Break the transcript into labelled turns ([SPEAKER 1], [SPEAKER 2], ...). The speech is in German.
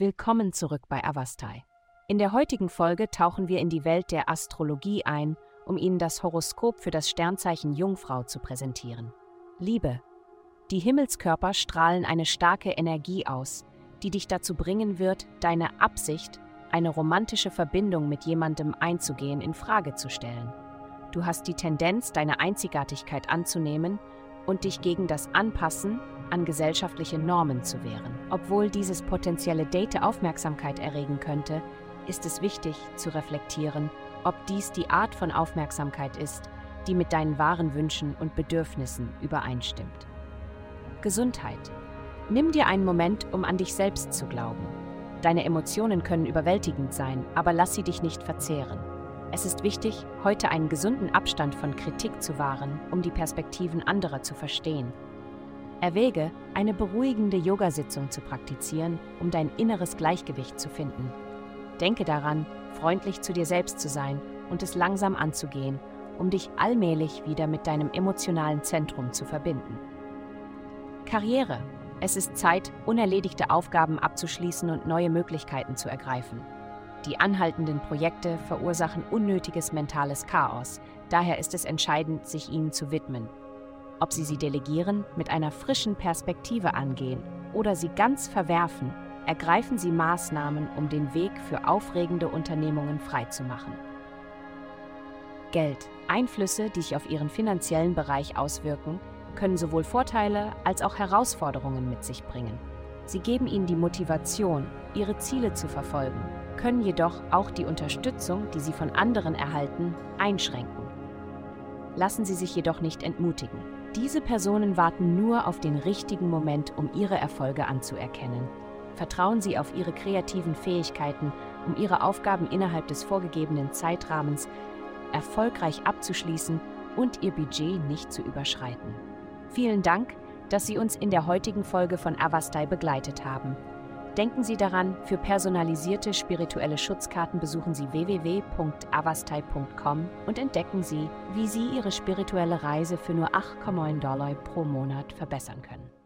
[SPEAKER 1] Willkommen zurück bei Avastai. In der heutigen Folge tauchen wir in die Welt der Astrologie ein, um Ihnen das Horoskop für das Sternzeichen Jungfrau zu präsentieren. Liebe. Die Himmelskörper strahlen eine starke Energie aus, die dich dazu bringen wird, deine Absicht, eine romantische Verbindung mit jemandem einzugehen, in Frage zu stellen. Du hast die Tendenz, deine Einzigartigkeit anzunehmen und dich gegen das Anpassen an gesellschaftliche Normen zu wehren. Obwohl dieses potenzielle Date Aufmerksamkeit erregen könnte, ist es wichtig zu reflektieren, ob dies die Art von Aufmerksamkeit ist, die mit deinen wahren Wünschen und Bedürfnissen übereinstimmt. Gesundheit. Nimm dir einen Moment, um an dich selbst zu glauben. Deine Emotionen können überwältigend sein, aber lass sie dich nicht verzehren. Es ist wichtig, heute einen gesunden Abstand von Kritik zu wahren, um die Perspektiven anderer zu verstehen. Erwäge, eine beruhigende Yogasitzung zu praktizieren, um dein inneres Gleichgewicht zu finden. Denke daran, freundlich zu dir selbst zu sein und es langsam anzugehen, um dich allmählich wieder mit deinem emotionalen Zentrum zu verbinden. Karriere. Es ist Zeit, unerledigte Aufgaben abzuschließen und neue Möglichkeiten zu ergreifen. Die anhaltenden Projekte verursachen unnötiges mentales Chaos, daher ist es entscheidend, sich ihnen zu widmen. Ob Sie sie delegieren, mit einer frischen Perspektive angehen oder sie ganz verwerfen, ergreifen Sie Maßnahmen, um den Weg für aufregende Unternehmungen freizumachen. Geld. Einflüsse, die sich auf Ihren finanziellen Bereich auswirken, können sowohl Vorteile als auch Herausforderungen mit sich bringen. Sie geben Ihnen die Motivation, Ihre Ziele zu verfolgen können jedoch auch die Unterstützung, die sie von anderen erhalten, einschränken. Lassen Sie sich jedoch nicht entmutigen. Diese Personen warten nur auf den richtigen Moment, um ihre Erfolge anzuerkennen. Vertrauen Sie auf Ihre kreativen Fähigkeiten, um Ihre Aufgaben innerhalb des vorgegebenen Zeitrahmens erfolgreich abzuschließen und Ihr Budget nicht zu überschreiten. Vielen Dank, dass Sie uns in der heutigen Folge von Avastai begleitet haben. Denken Sie daran, für personalisierte spirituelle Schutzkarten besuchen Sie www.avastai.com und entdecken Sie, wie Sie Ihre spirituelle Reise für nur 8,9 Dollar pro Monat verbessern können.